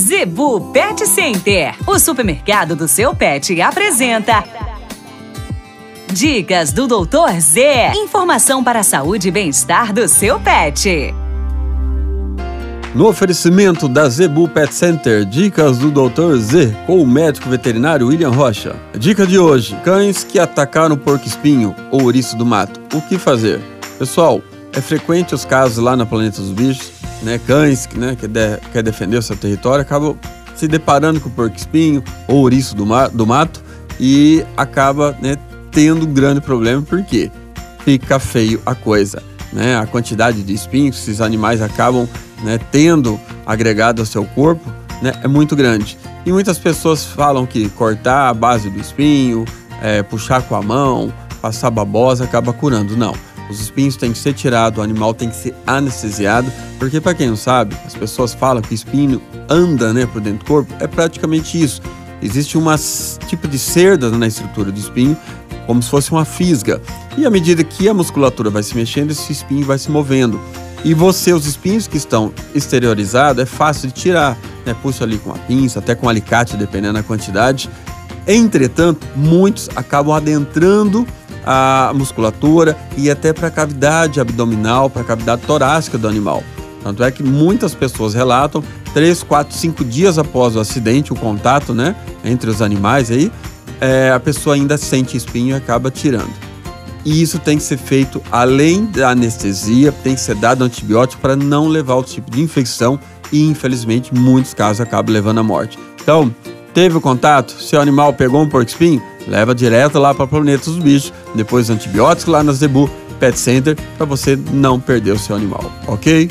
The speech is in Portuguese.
Zebu Pet Center, o supermercado do seu pet, apresenta. Dicas do Doutor Z. Informação para a saúde e bem-estar do seu pet. No oferecimento da Zebu Pet Center, dicas do Dr. Z com o médico veterinário William Rocha. Dica de hoje: cães que atacaram porco-espinho ou ouriço do mato. O que fazer? Pessoal, é frequente os casos lá na Planeta dos Bichos, né? Cães né, que de, quer defender o seu território acabam se deparando com o porco-espinho ou ouriço do, ma do mato e acaba né, tendo um grande problema porque fica feio a coisa. Né? A quantidade de espinhos que esses animais acabam né, tendo agregado ao seu corpo né, é muito grande. E muitas pessoas falam que cortar a base do espinho, é, puxar com a mão, passar babosa acaba curando. Não. Os espinhos têm que ser tirados, o animal tem que ser anestesiado, porque para quem não sabe, as pessoas falam que espinho anda né, por dentro do corpo, é praticamente isso. Existe um tipo de cerda na estrutura do espinho, como se fosse uma fisga. E à medida que a musculatura vai se mexendo, esse espinho vai se movendo. E você, os espinhos que estão exteriorizados, é fácil de tirar. Né? Puxa ali com a pinça, até com um alicate, dependendo da quantidade. Entretanto, muitos acabam adentrando a musculatura e até para a cavidade abdominal, para a cavidade torácica do animal. Tanto é que muitas pessoas relatam, 3, 4, 5 dias após o acidente, o contato né, entre os animais aí, é, a pessoa ainda sente espinho e acaba tirando. E isso tem que ser feito além da anestesia, tem que ser dado antibiótico para não levar o tipo de infecção e, infelizmente, muitos casos acabam levando à morte. Então, teve o contato? Seu animal pegou um porco-espinho? Leva direto lá para o Planeta dos Bichos, depois antibióticos lá na Zebu Pet Center, para você não perder o seu animal, ok?